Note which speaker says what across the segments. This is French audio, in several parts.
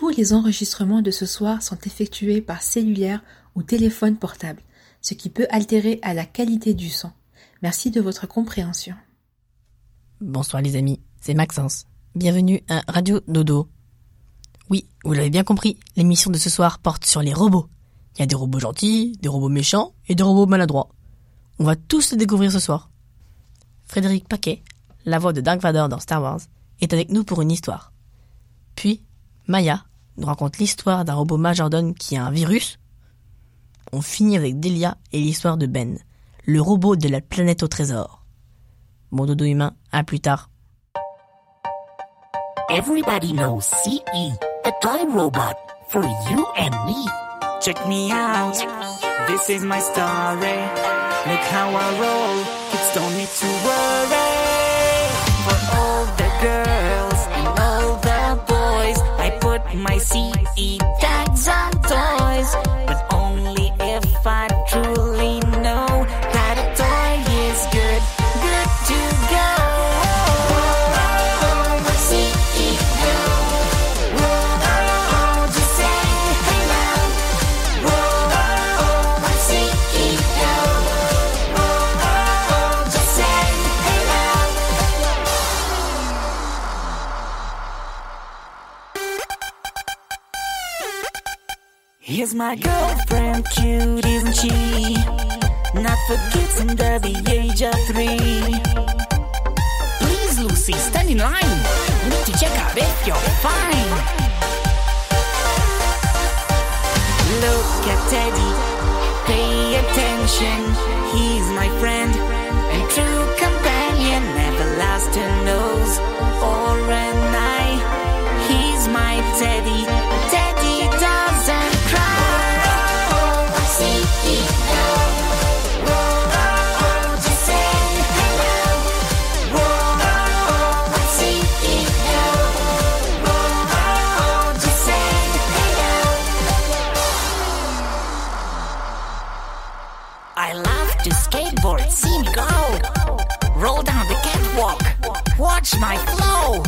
Speaker 1: tous les enregistrements de ce soir sont effectués par cellulaire ou téléphone portable, ce qui peut altérer à la qualité du son. Merci de votre compréhension.
Speaker 2: Bonsoir les amis, c'est Maxence. Bienvenue à Radio Dodo. Oui, vous l'avez bien compris, l'émission de ce soir porte sur les robots. Il y a des robots gentils, des robots méchants et des robots maladroits. On va tous les découvrir ce soir. Frédéric Paquet, la voix de Dark Vador dans Star Wars, est avec nous pour une histoire. Puis, Maya nous raconte l'histoire d'un robot majordome qui a un virus. On finit avec Delia et l'histoire de Ben, le robot de la planète au trésor. Bon dodo humain, à plus tard.
Speaker 3: Everybody knows CE, a time robot for you and me.
Speaker 4: Check me out, this is my story. Look how I roll, kids don't need to worry. My CE tags on toys. My girlfriend, cute, isn't she? Not for kids under the age of three. Please, Lucy, stand in line. We need to check out if you're fine. Look at Teddy, pay attention. He's my friend and true companion. A nose or an eye. He's my. Teddy watch my flow.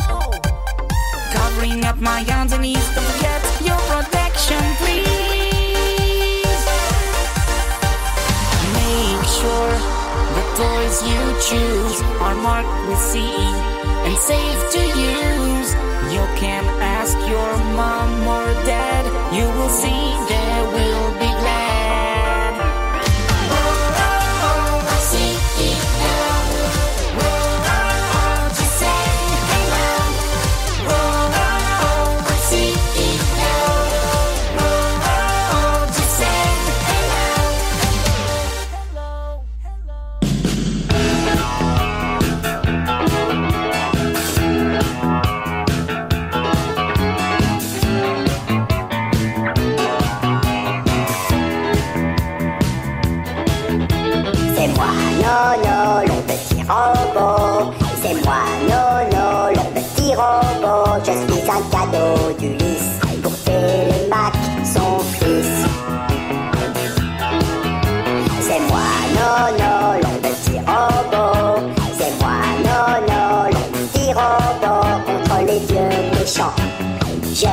Speaker 4: Covering up my underneath, don't forget your protection, please. Make sure the toys you choose are marked with CE and safe to use. You can ask your mom or dad, you will see they
Speaker 5: J'ai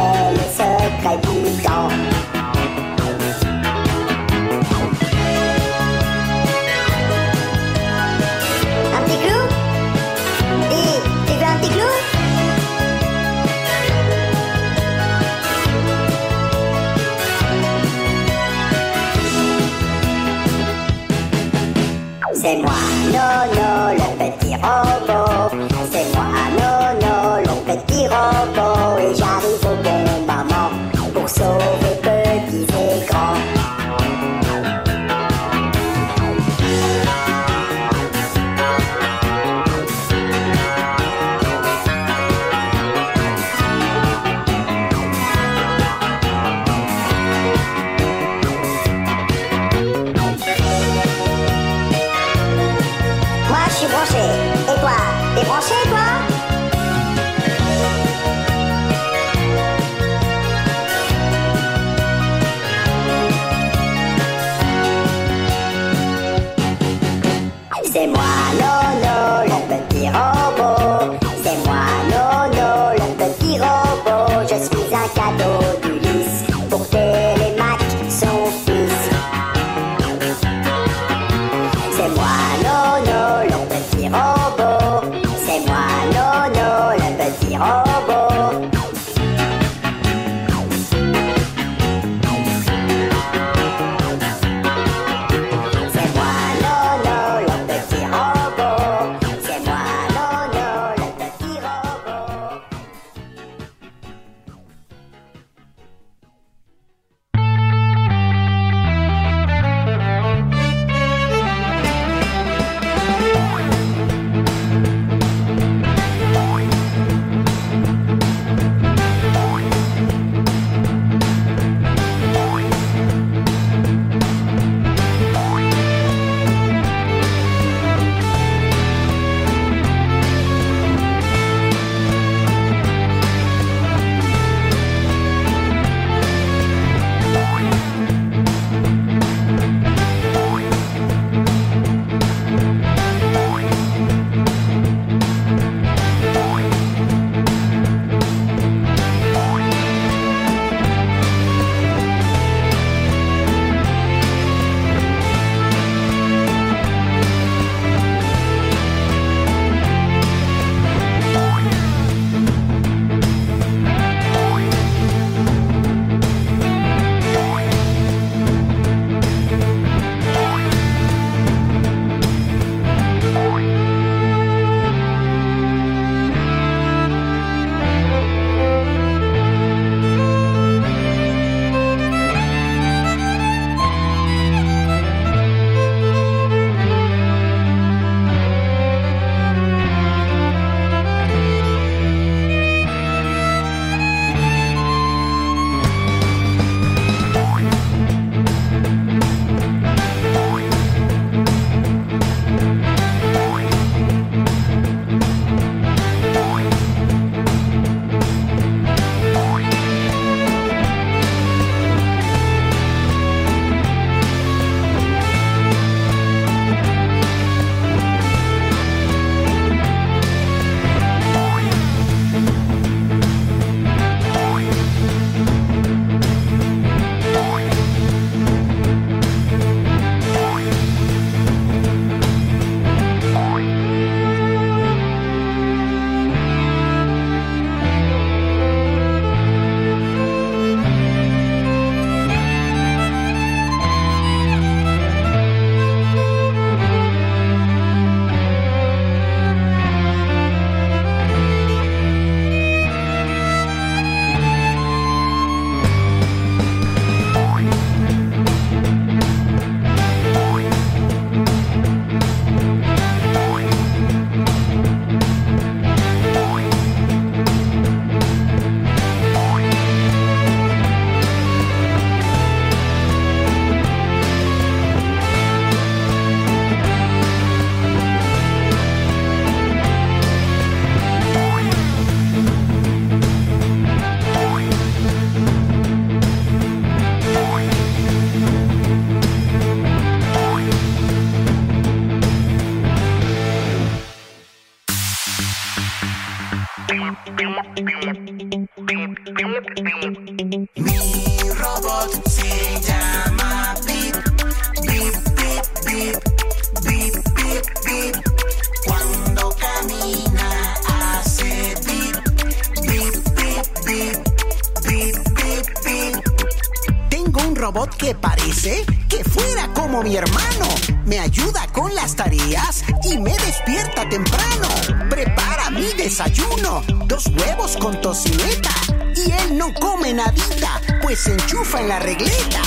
Speaker 4: se
Speaker 6: enchufa en la regleta.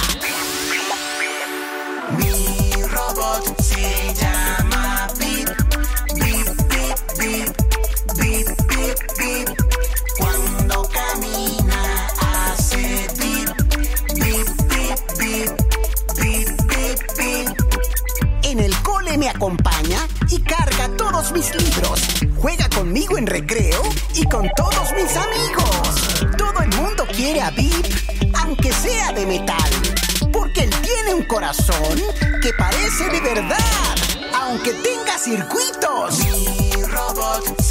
Speaker 6: Mi robot se llama Bip, Bip, Bip, Bip, Bip, Bip, Bip. Cuando camina hace Bip, Bip, Bip, Bip, Bip, Bip, Bip. En el cole me acompaña y carga todos mis libros. Juega conmigo en recreo y con todos mis amigos. Todo el mundo quiere a Bip, que parece de verdad, aunque tenga circuitos. Mi robot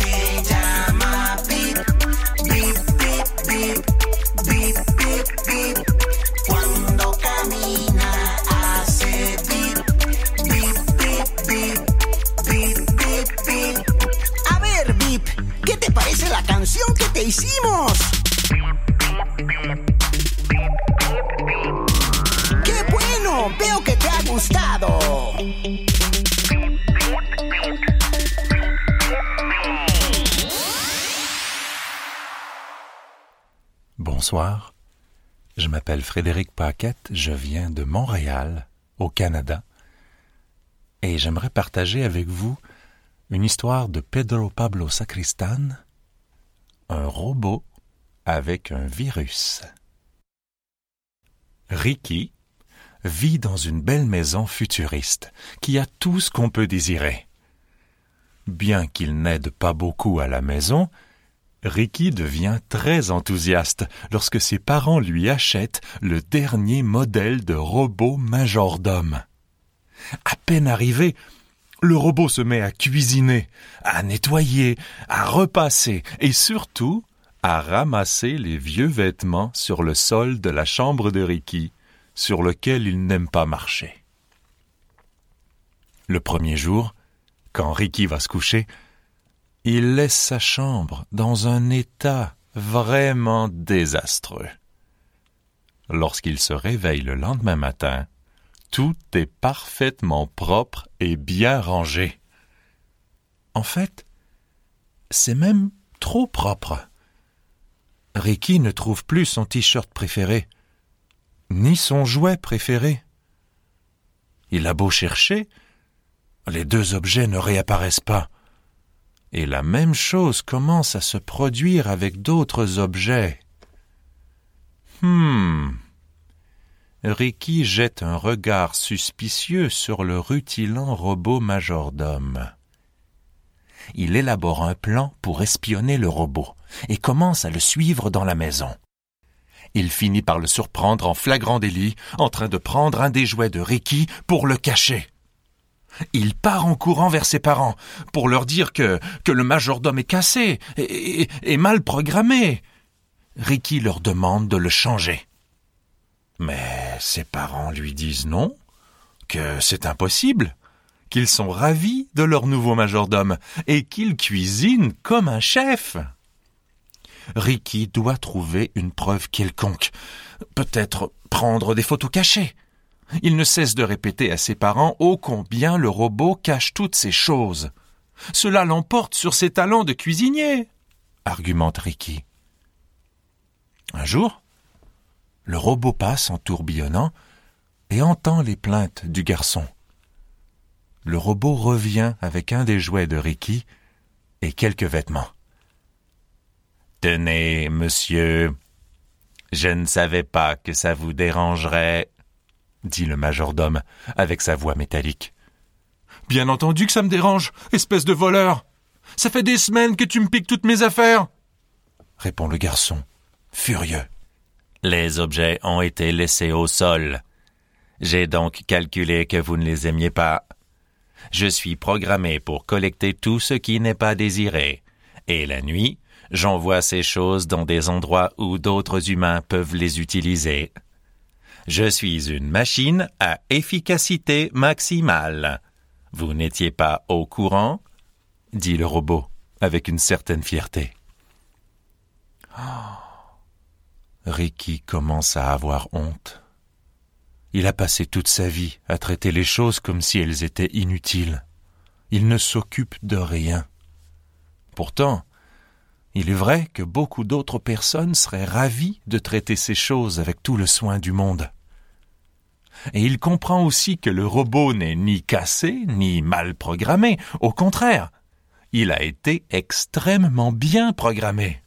Speaker 7: Frédéric Paquette, je viens de Montréal, au Canada, et j'aimerais partager avec vous une histoire de Pedro Pablo Sacristan, un robot avec un virus. Ricky vit dans une belle maison futuriste qui a tout ce qu'on peut désirer. Bien qu'il n'aide pas beaucoup à la maison, Ricky devient très enthousiaste lorsque ses parents lui achètent le dernier modèle de robot majordome. À peine arrivé, le robot se met à cuisiner, à nettoyer, à repasser et surtout à ramasser les vieux vêtements sur le sol de la chambre de Ricky, sur lequel il n'aime pas marcher. Le premier jour, quand Ricky va se coucher, il laisse sa chambre dans un état vraiment désastreux. Lorsqu'il se réveille le lendemain matin, tout est parfaitement propre et bien rangé. En fait, c'est même trop propre. Ricky ne trouve plus son t-shirt préféré, ni son jouet préféré. Il a beau chercher, les deux objets ne réapparaissent pas. Et la même chose commence à se produire avec d'autres objets. Hmm. Ricky jette un regard suspicieux sur le rutilant robot majordome. Il élabore un plan pour espionner le robot et commence à le suivre dans la maison. Il finit par le surprendre en flagrant délit, en train de prendre un des jouets de Ricky pour le cacher. Il part en courant vers ses parents pour leur dire que, le majordome est cassé et, et, mal programmé. Ricky leur demande de le changer. Mais ses parents lui disent non, que c'est impossible, qu'ils sont ravis de leur nouveau majordome et qu'il cuisine comme un chef. Ricky doit trouver une preuve quelconque, peut-être prendre des photos cachées. Il ne cesse de répéter à ses parents ô combien le robot cache toutes ces choses. Cela l'emporte sur ses talents de cuisinier, argumente Ricky. Un jour, le robot passe en tourbillonnant et entend les plaintes du garçon. Le robot revient avec un des jouets de Ricky et quelques vêtements. Tenez, monsieur, je ne savais pas que ça vous dérangerait, dit le majordome avec sa voix métallique. Bien entendu que ça me dérange, espèce de voleur. Ça fait des semaines que tu me piques toutes mes affaires, répond le garçon, furieux. Les objets ont été laissés au sol. J'ai donc calculé que vous ne les aimiez pas. Je suis programmé pour collecter tout ce qui n'est pas désiré. Et la nuit, j'envoie ces choses dans des endroits où d'autres humains peuvent les utiliser. Je suis une machine à efficacité maximale. Vous n'étiez pas au courant dit le robot avec une certaine fierté. Oh. Ricky commence à avoir honte. Il a passé toute sa vie à traiter les choses comme si elles étaient inutiles. Il ne s'occupe de rien. Pourtant, il est vrai que beaucoup d'autres personnes seraient ravies de traiter ces choses avec tout le soin du monde. Et il comprend aussi que le robot n'est ni cassé, ni mal programmé. Au contraire, il a été extrêmement bien programmé.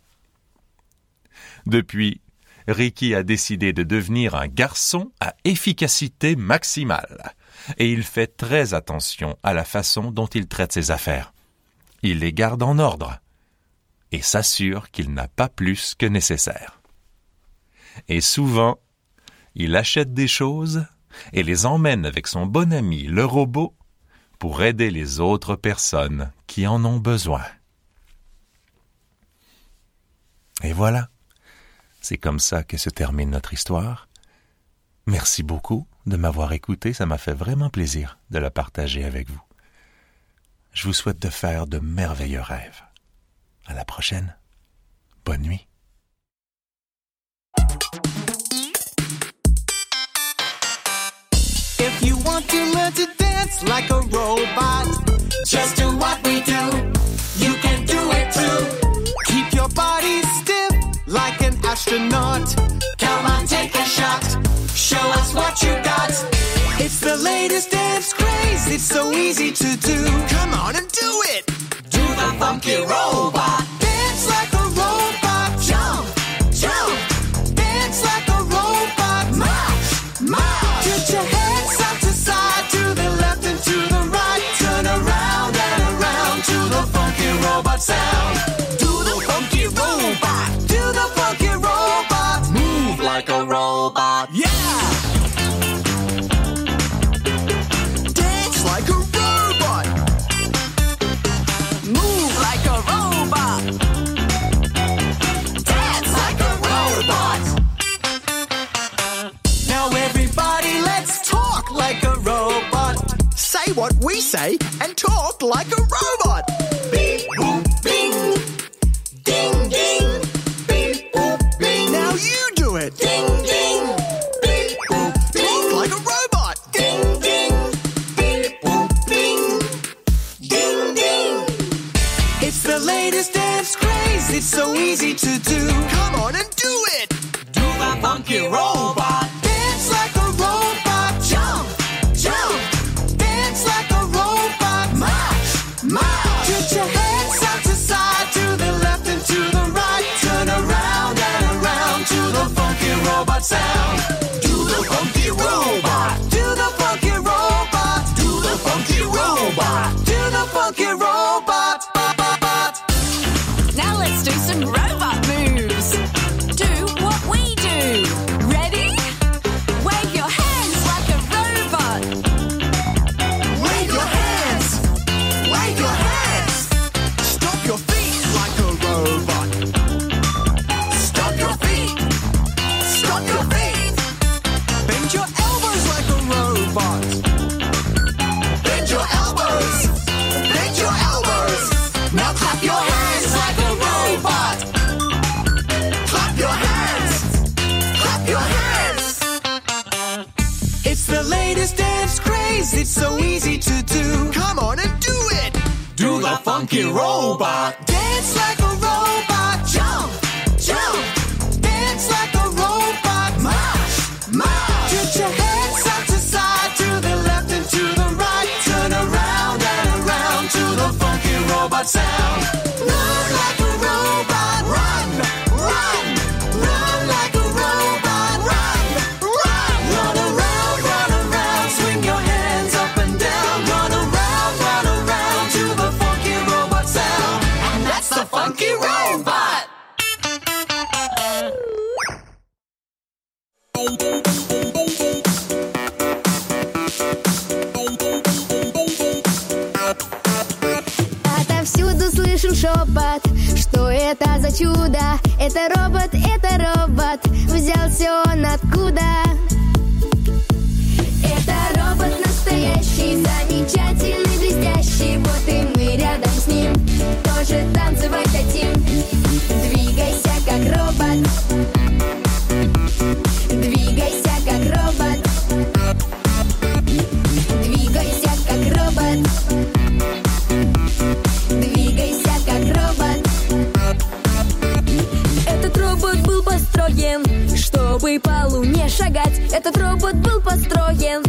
Speaker 7: Depuis, Ricky a décidé de devenir un garçon à efficacité maximale. Et il fait très attention à la façon dont il traite ses affaires. Il les garde en ordre et s'assure qu'il n'a pas plus que nécessaire. Et souvent, il achète des choses et les emmène avec son bon ami le robot pour aider les autres personnes qui en ont besoin. Et voilà, c'est comme ça que se termine notre histoire. Merci beaucoup de m'avoir écouté, ça m'a fait vraiment plaisir de la partager avec vous. Je vous souhaite de faire de merveilleux rêves. À la prochaine. Bonne nuit.
Speaker 8: If you want to learn to dance like a robot, just do what we do. You can do it too. Keep your body stiff like an astronaut. Come on, take a shot. Show us what you got. It's the latest dance craze. It's so easy to do. Come on and do it. Do the funky robot. What we say and talk like a robot. Do the funky robot. Dance like a robot. Jump, jump. Dance like a robot. March, march. Get your hands side to side, to the left and to the right. Turn around and around to the funky robot sound. Run like
Speaker 9: чудо. Это робот, это робот, взялся он откуда? Это робот настоящий, замечательный, блестящий. Вот и мы рядом с ним. Тоже танцевать хотим Этот робот был построен,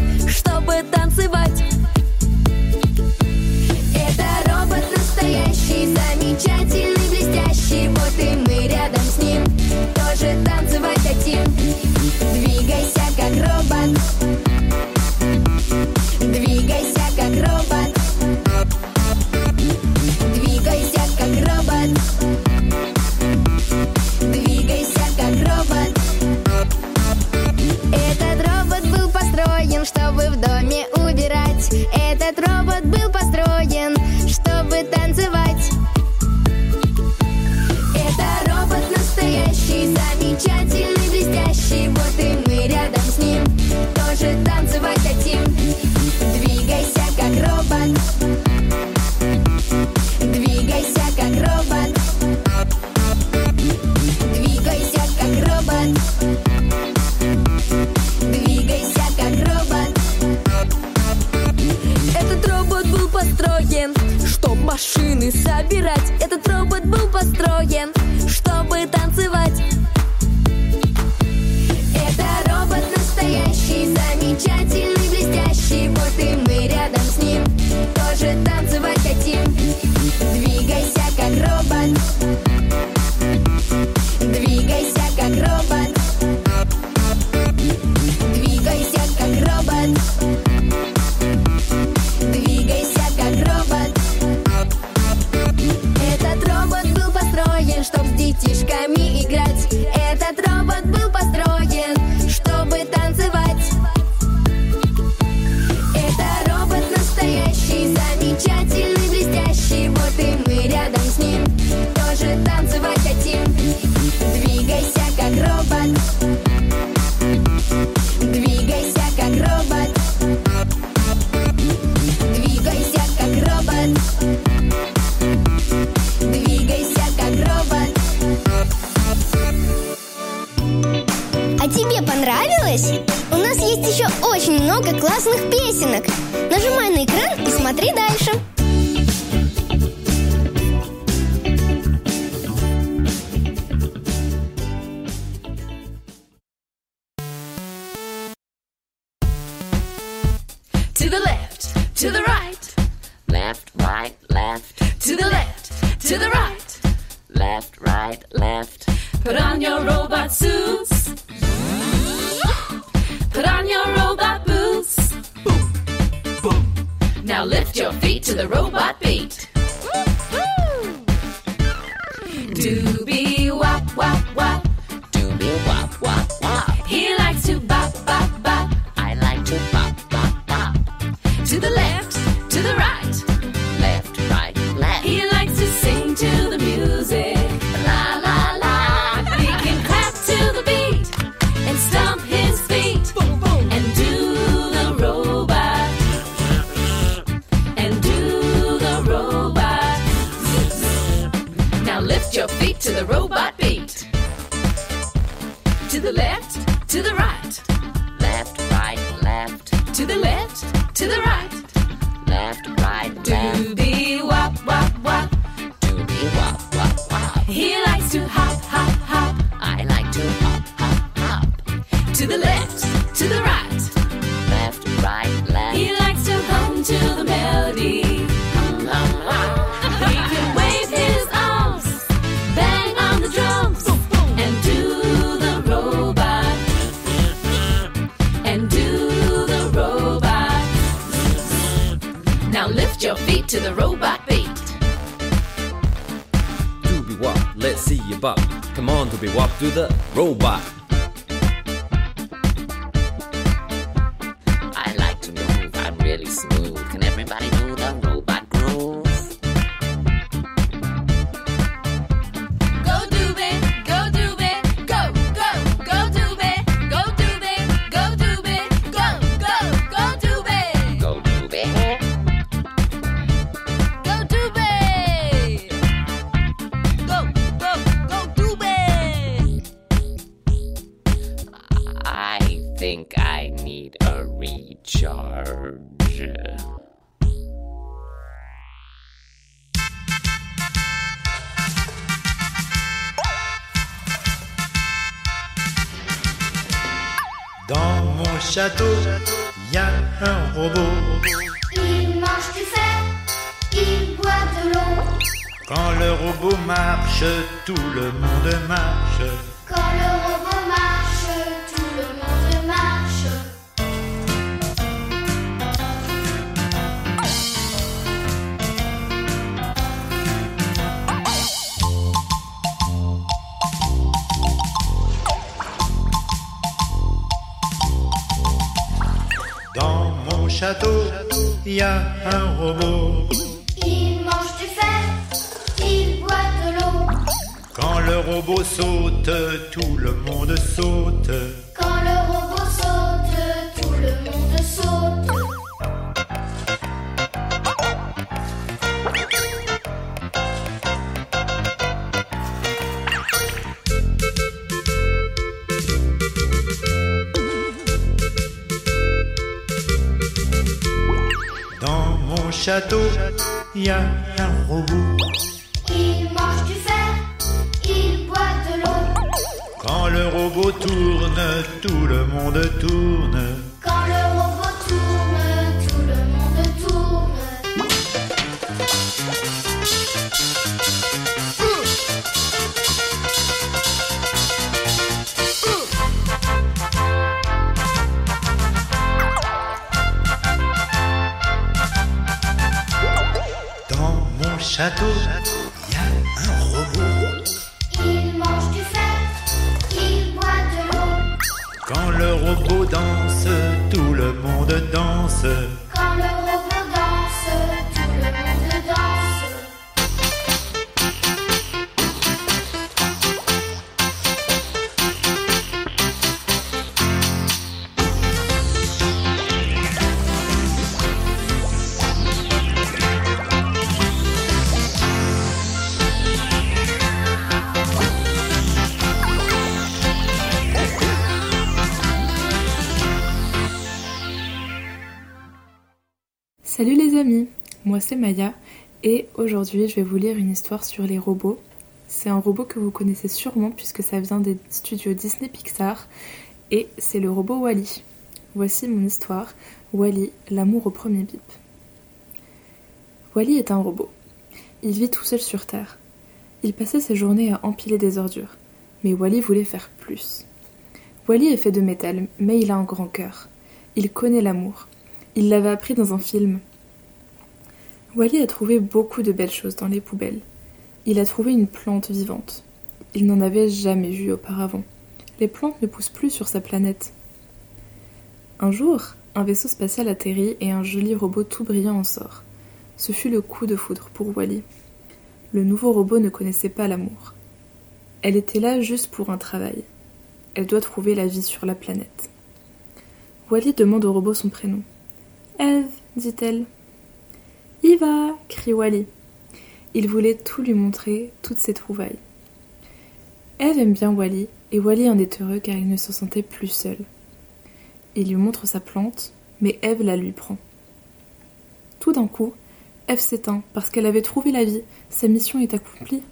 Speaker 10: We walked
Speaker 11: through the robot.
Speaker 12: Château, y a un robot.
Speaker 9: Il mange du fer, il boit de l'eau.
Speaker 12: Quand le robot saute, tout le monde saute. Château, y a un robot.
Speaker 9: Il mange du fer, il boit de l'eau.
Speaker 12: Quand le robot tourne, tout le monde tourne. Mon
Speaker 13: Salut les amis, moi c'est Maya et aujourd'hui je vais vous lire une histoire sur les robots. C'est un robot que vous connaissez sûrement puisque ça vient des studios Disney Pixar et c'est le robot Wally. Voici mon histoire, Wally, l'amour au premier bip. Wally est un robot. Il vit tout seul sur Terre. Il passait ses journées à empiler des ordures, mais Wally voulait faire plus. Wally est fait de métal, mais il a un grand cœur. Il connaît l'amour. Il l'avait appris dans un film. Wally a trouvé beaucoup de belles choses dans les poubelles. Il a trouvé une plante vivante. Il n'en avait jamais vu auparavant. Les plantes ne poussent plus sur sa planète. Un jour, un vaisseau spatial atterrit et un joli robot tout brillant en sort. Ce fut le coup de foudre pour Wally. Le nouveau robot ne connaissait pas l'amour. Elle était là juste pour un travail. Elle doit trouver la vie sur la planète. Wally demande au robot son prénom. Eve, dit-elle. Y va, crie Wally. Il voulait tout lui montrer, toutes ses trouvailles. Eve aime bien Wally, et Wally en est heureux car il ne se sentait plus seul. Il lui montre sa plante, mais Eve la lui prend. Tout d'un coup, Eve s'éteint parce qu'elle avait trouvé la vie, sa mission est accomplie.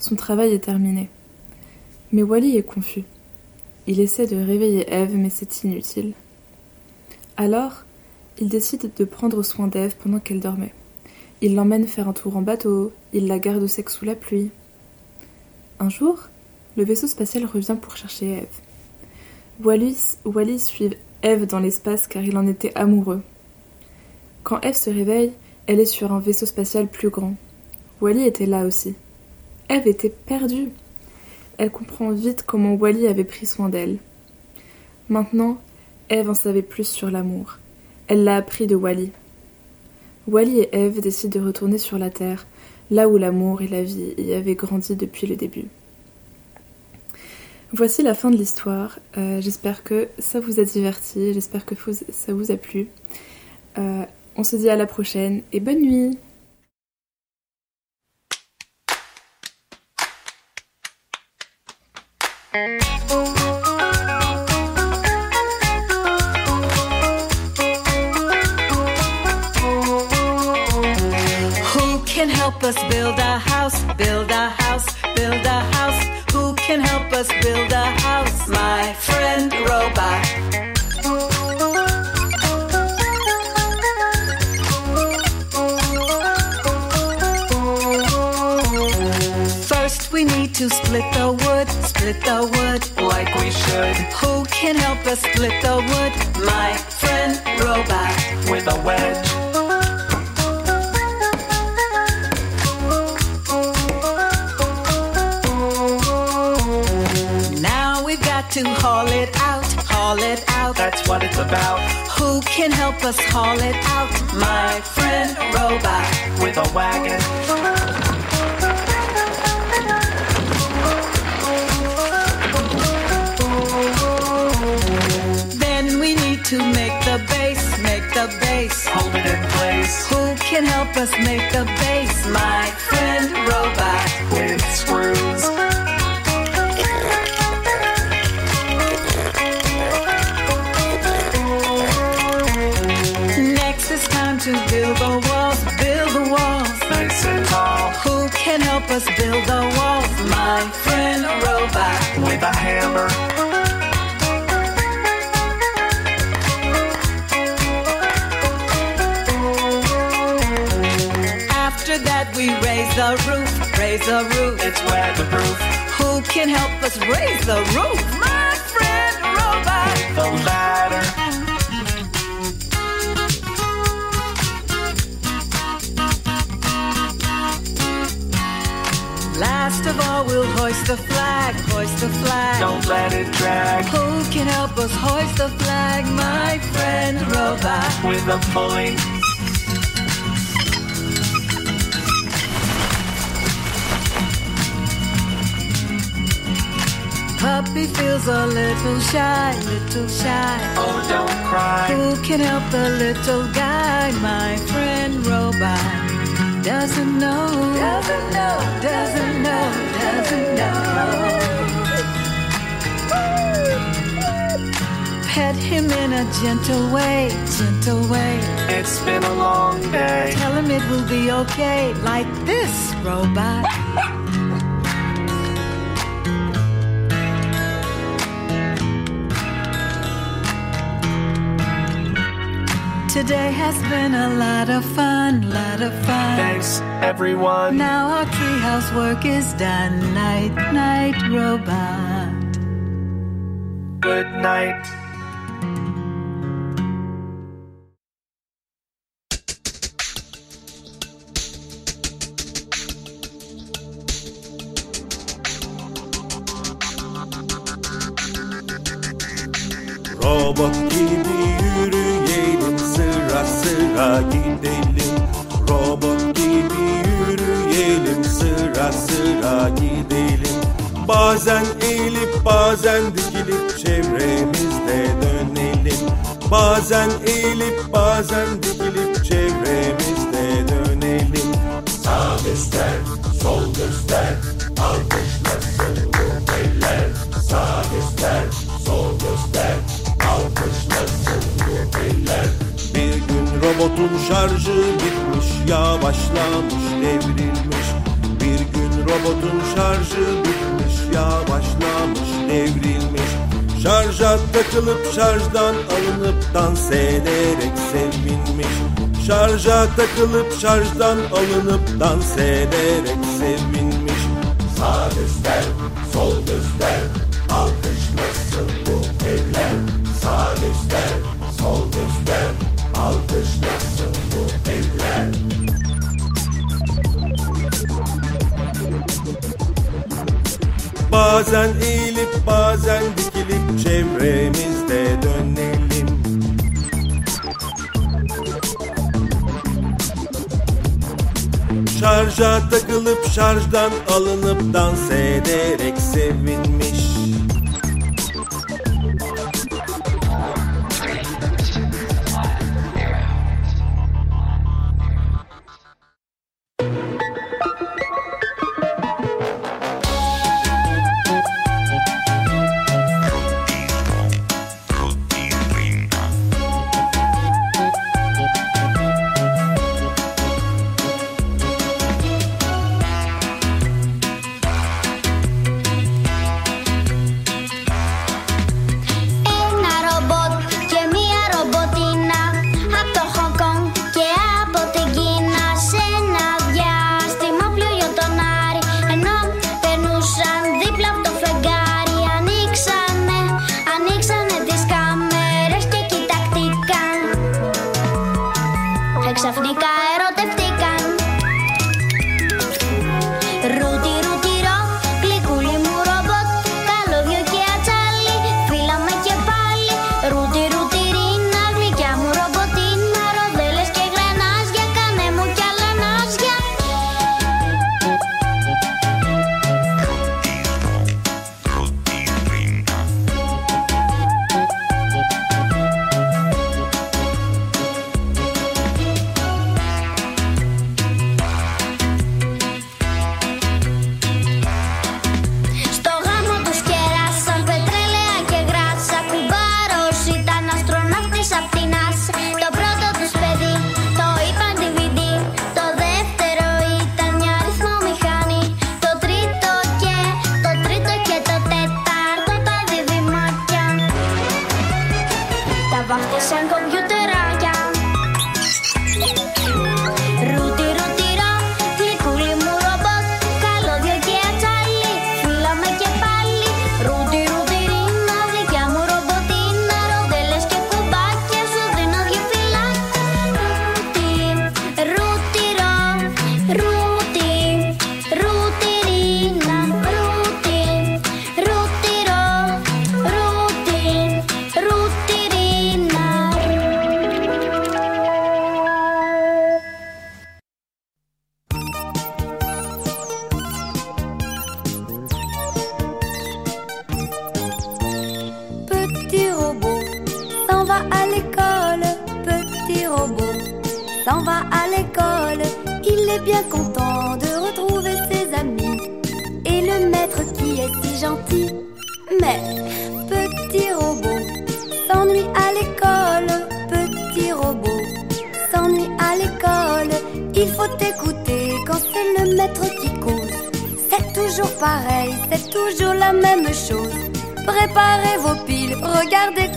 Speaker 13: Son travail est terminé. Mais Wally est confus. Il essaie de réveiller Eve, mais c'est inutile. Alors, il décide de prendre soin d'Eve pendant qu'elle dormait. Il l'emmène faire un tour en bateau, il la garde au sec sous la pluie. Un jour, le vaisseau spatial revient pour chercher Eve. Wally suit Eve dans l'espace car il en était amoureux. Quand Eve se réveille, elle est sur un vaisseau spatial plus grand. Wally était là aussi. Eve était perdue. Elle comprend vite comment Wally avait pris soin d'elle. Maintenant, Eve en savait plus sur l'amour. Elle l'a appris de Wally. Wally et Eve décident de retourner sur la Terre, là où l'amour et la vie y avaient grandi depuis le début. Voici la fin de l'histoire. Euh, j'espère que ça vous a diverti, j'espère que ça vous a plu. Euh, on se dit à la prochaine et bonne nuit
Speaker 14: us build a house, build a house, build a house? Who can help us build a house? My friend robot.
Speaker 8: First, we need to split the wood, split the wood
Speaker 15: like we should.
Speaker 8: Who can help us split the wood? My friend robot.
Speaker 15: With a wedge.
Speaker 8: Haul it out, haul it out.
Speaker 15: That's what it's about.
Speaker 8: Who can help us haul it out? My friend Robot.
Speaker 15: With a wagon.
Speaker 8: Then we need to make the base, make the base.
Speaker 15: Hold it in place.
Speaker 8: Who can help us make the raise the roof.
Speaker 15: It's weatherproof.
Speaker 8: Who can help us raise the roof? My friend Robot.
Speaker 15: The ladder.
Speaker 8: Last of all, we'll hoist the flag, hoist the flag.
Speaker 15: Don't let it drag.
Speaker 8: Who can help us hoist the flag? My friend Robot.
Speaker 15: With a pulley.
Speaker 8: Puppy feels a little shy, little shy.
Speaker 15: Oh, don't cry.
Speaker 8: Who can help the little guy? My friend Robot. Doesn't know, doesn't know, doesn't know, doesn't know. Pet him in a gentle way, gentle way.
Speaker 15: It's been a long day.
Speaker 8: Tell him it will be okay, like this, robot. Today has been a lot of fun, lot of fun.
Speaker 15: Thanks, everyone.
Speaker 8: Now our treehouse work is done. Night, night, robot.
Speaker 15: Good night.
Speaker 16: Takılıp şarjdan alınıp dans ederek sevinmiş. Şarja takılıp şarjdan alınıp dans ederek sevinmiş. Sağ göster, sol göster, alkışlasın bu eller Sağ göster, sol göster, alkışlasın bu eller Bazen eğilip bazen dikilip çevremizde Şarja takılıp şarjdan alınıp dans ederek sevinmiş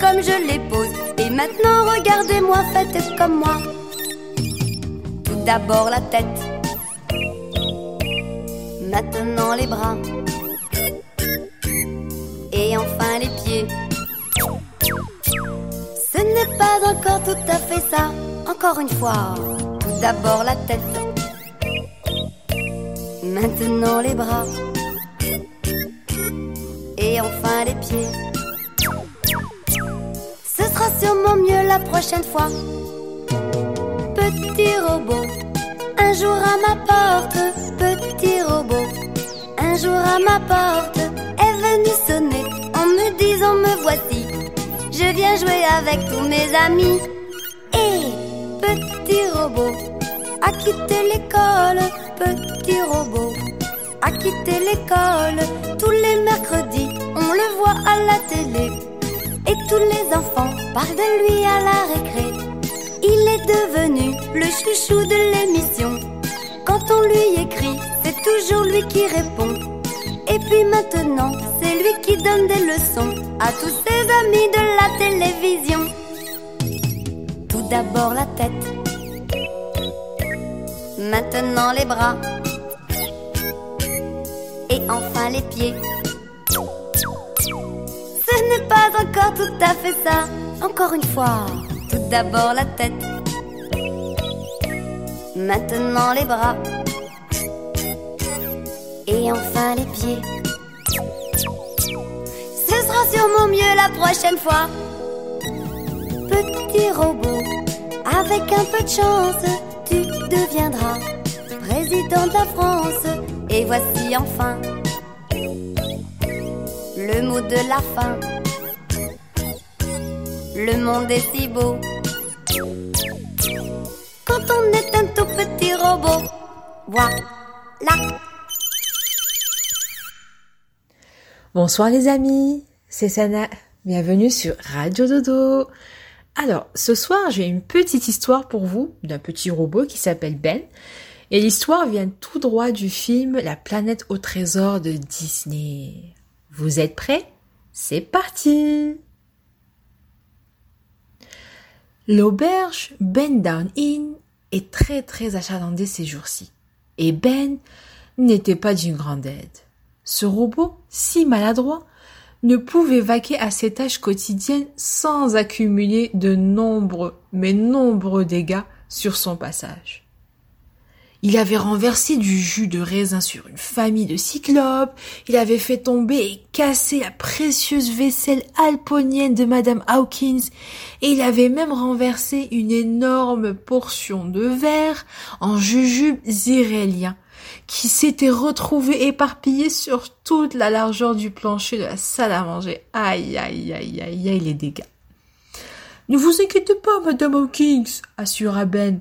Speaker 17: comme je les pose. Et maintenant, regardez-moi, faites comme moi. Tout d'abord la tête, maintenant les bras, et enfin les pieds. Ce n'est pas encore tout à fait ça, encore une fois. Tout d'abord la tête, maintenant les bras et enfin les pieds. Mieux la prochaine fois. Petit robot, un jour à ma porte. Petit robot, un jour à ma porte est venu sonner en me disant me voici. Je viens jouer avec tous mes amis. Et petit robot a quitté l'école. Petit robot a quitté l'école tous les mercredis. On le voit à la télé et tous les enfants parlent de lui à la récré. Il est devenu le chouchou de l'émission. Quand on lui écrit, c'est toujours lui qui répond. Et puis maintenant, c'est lui qui donne des leçons à tous ses amis de la télévision. Tout d'abord la tête, maintenant les bras et enfin les pieds. N'est pas encore tout à fait ça, encore une fois. Tout d'abord la tête, maintenant les bras et enfin les pieds. Ce sera sûrement mieux la prochaine fois. Petit robot, avec un peu de chance, tu deviendras président de la France. Et voici enfin le mot de la fin. Le monde est si beau quand on est un tout petit robot. Voilà.
Speaker 1: Bonsoir les amis, c'est Sana. Bienvenue sur Radio Dodo. Alors, ce soir, j'ai une petite histoire pour vous d'un petit robot qui s'appelle Ben. Et l'histoire vient tout droit du film La planète au trésor de Disney. Vous êtes prêts? C'est parti L'auberge Ben Down Inn est très très achalandée ces jours-ci. Et Ben n'était pas d'une grande aide. Ce robot, si maladroit, ne pouvait vaquer à ses tâches quotidiennes sans accumuler de nombreux, mais nombreux dégâts sur son passage. Il avait renversé du jus de raisin sur une famille de cyclopes, il avait fait tomber et casser la précieuse vaisselle alponienne de Madame Hawkins, et il avait même renversé une énorme portion de verre en jujubes iréliens qui s'était retrouvé éparpillé sur toute la largeur du plancher de la salle à manger. Aïe, aïe, aïe, aïe, aïe, les dégâts. Ne vous inquiétez pas, Madame Hawkins, assura Ben.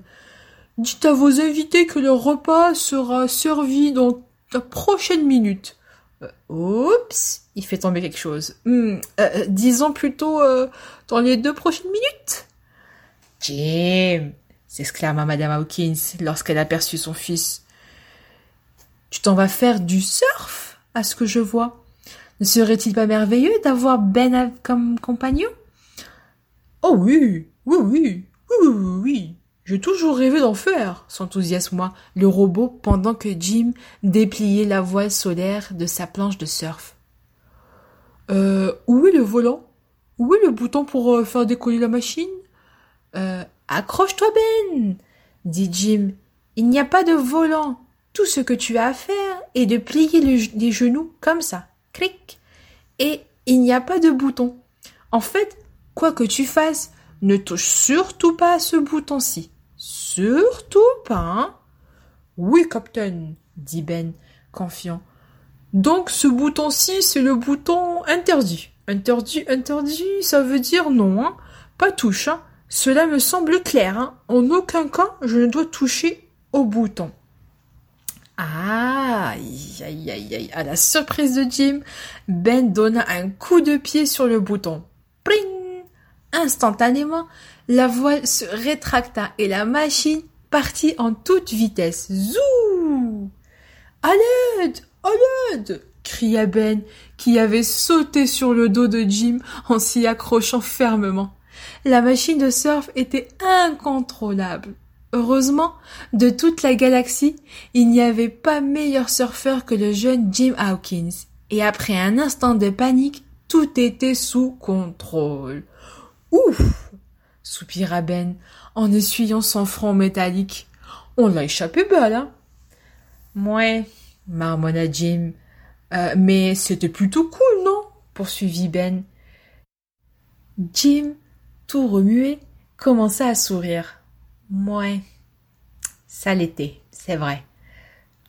Speaker 1: Dites à vos invités que le repas sera servi dans la prochaine minute. Euh, oups, il fait tomber quelque chose. Hmm, euh, disons plutôt euh, dans les deux prochaines minutes. Jim, s'exclama Madame Hawkins lorsqu'elle aperçut son fils. Tu t'en vas faire du surf, à ce que je vois. Ne serait-il pas merveilleux d'avoir Ben comme compagnon? Oh oui, oui, oui, oui, oui, oui, oui. J'ai toujours rêvé d'en faire, s'enthousiasma le robot pendant que Jim dépliait la voile solaire de sa planche de surf. Euh, où est le volant? Où est le bouton pour euh, faire décoller la machine? Euh, Accroche-toi, Ben dit Jim. Il n'y a pas de volant. Tout ce que tu as à faire est de plier le- les genoux comme ça. Cric. Et il n'y a pas de bouton. En fait, quoi que tu fasses, ne touche surtout pas à ce bouton-ci. Surtout pas, hein Oui, capitaine, dit Ben, confiant. Donc ce bouton-ci, c'est le bouton interdit. Interdit, interdit, ça veut dire non, hein Pas touche, hein Cela me semble clair, hein En aucun cas, je ne dois toucher au bouton. Aïe, aïe, aïe, aïe. À la surprise de Jim, Ben donna un coup de pied sur le bouton. Instantanément, la voile se rétracta et la machine partit en toute vitesse. Zou À l'aide cria Ben, qui avait sauté sur le dos de Jim en s'y accrochant fermement. La machine de surf était incontrôlable. Heureusement, de toute la galaxie, il n'y avait pas meilleur surfeur que le jeune Jim Hawkins. Et après un instant de panique, tout était sous contrôle. Ouf soupira Ben en essuyant son front métallique. On l'a échappé belle, hein? Mouais, marmonna Jim. Euh, mais c'était plutôt cool, non? poursuivit Ben. Jim, tout remué, commença à sourire. Mouais, ça l'était, c'est vrai.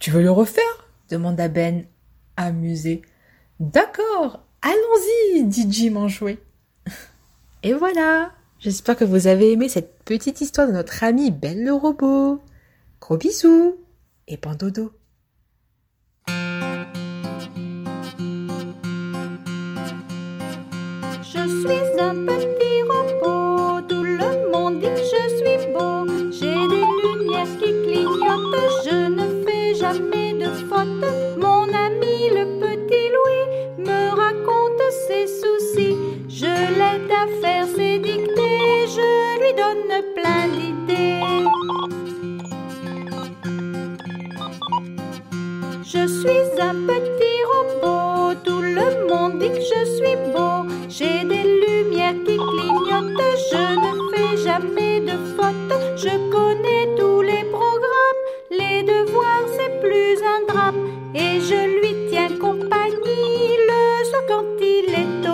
Speaker 1: Tu veux le refaire? demanda Ben, amusé. D'accord, allons-y, dit Jim enjoué. Et voilà, j'espère que vous avez aimé cette petite histoire de notre ami Ben le robot. Gros bisous et bon
Speaker 18: Je l'aide à faire ses dictées, je lui donne plein d'idées. Je suis un petit robot, tout le monde dit que je suis beau. J'ai des lumières qui clignotent, je ne fais jamais de faute. Je connais tous les programmes, les devoirs c'est plus un drame. Et je lui tiens compagnie le soir quand il est au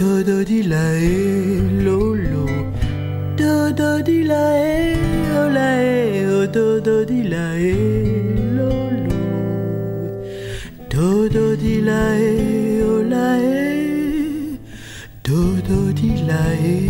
Speaker 19: Do do di la e lo lo Do do di la e o la e o do do di la e lo lo Do do di la e o la e Do do di la e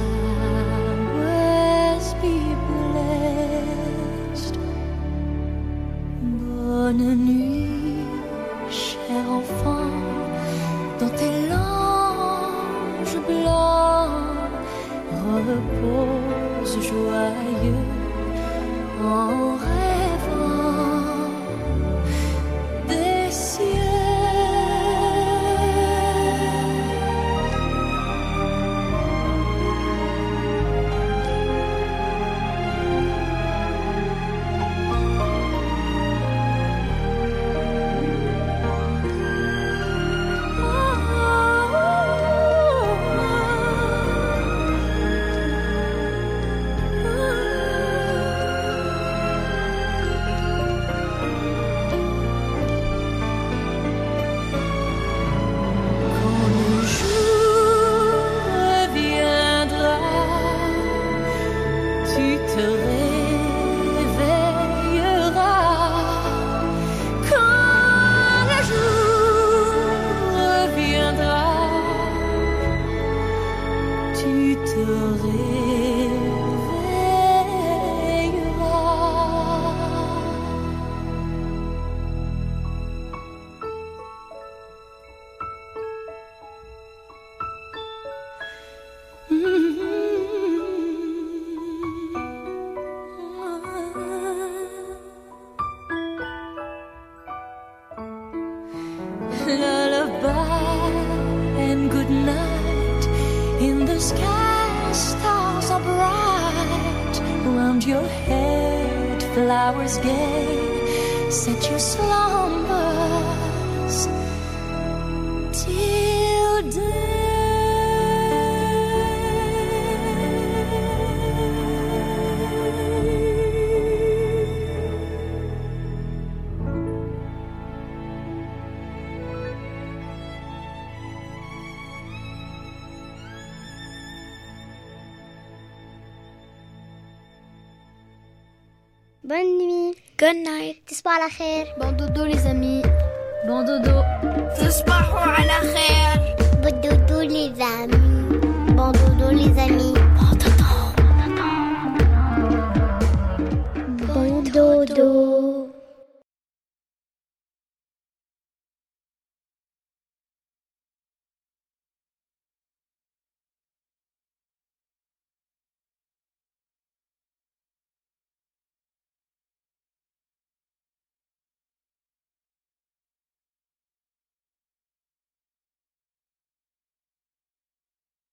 Speaker 10: خير.
Speaker 20: Bon